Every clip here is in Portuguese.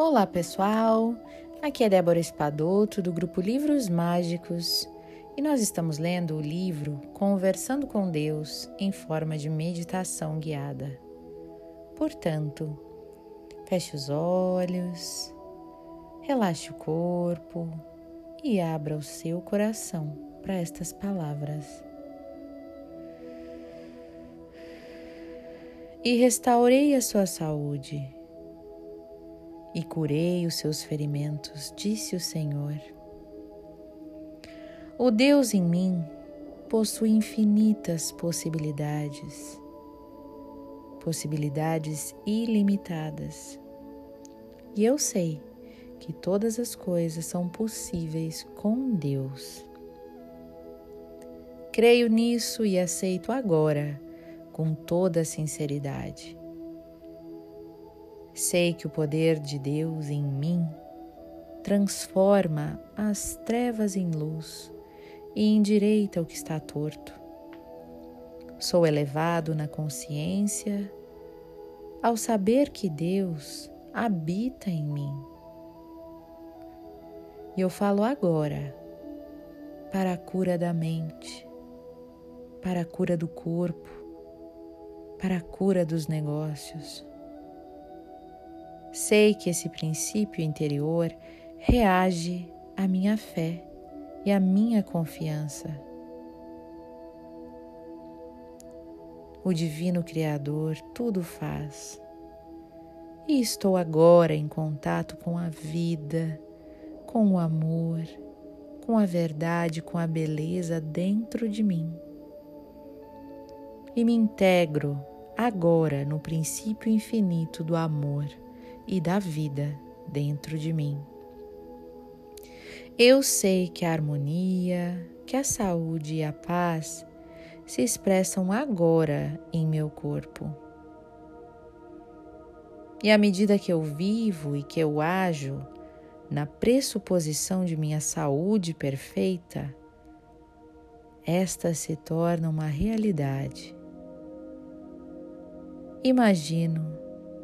Olá pessoal, aqui é Débora Espadoto do grupo Livros Mágicos e nós estamos lendo o livro Conversando com Deus em forma de meditação guiada. Portanto, feche os olhos, relaxe o corpo e abra o seu coração para estas palavras. E restaurei a sua saúde e curei os seus ferimentos, disse o Senhor. O Deus em mim possui infinitas possibilidades, possibilidades ilimitadas. E eu sei que todas as coisas são possíveis com Deus. Creio nisso e aceito agora com toda sinceridade. Sei que o poder de Deus em mim transforma as trevas em luz e endireita o que está torto. Sou elevado na consciência ao saber que Deus habita em mim. E eu falo agora para a cura da mente, para a cura do corpo, para a cura dos negócios Sei que esse princípio interior reage à minha fé e à minha confiança. O Divino Criador tudo faz. E estou agora em contato com a vida, com o amor, com a verdade, com a beleza dentro de mim. E me integro agora no princípio infinito do amor e da vida dentro de mim. Eu sei que a harmonia, que a saúde e a paz se expressam agora em meu corpo. E à medida que eu vivo e que eu ajo na pressuposição de minha saúde perfeita, esta se torna uma realidade. Imagino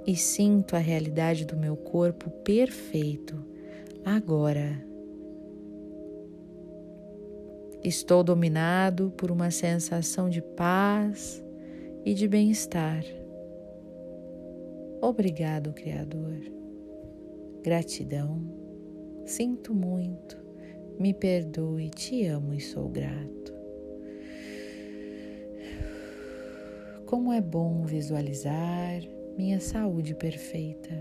e sinto a realidade do meu corpo perfeito agora. Estou dominado por uma sensação de paz e de bem-estar. Obrigado, Criador. Gratidão. Sinto muito. Me perdoe, te amo e sou grato. Como é bom visualizar minha saúde perfeita.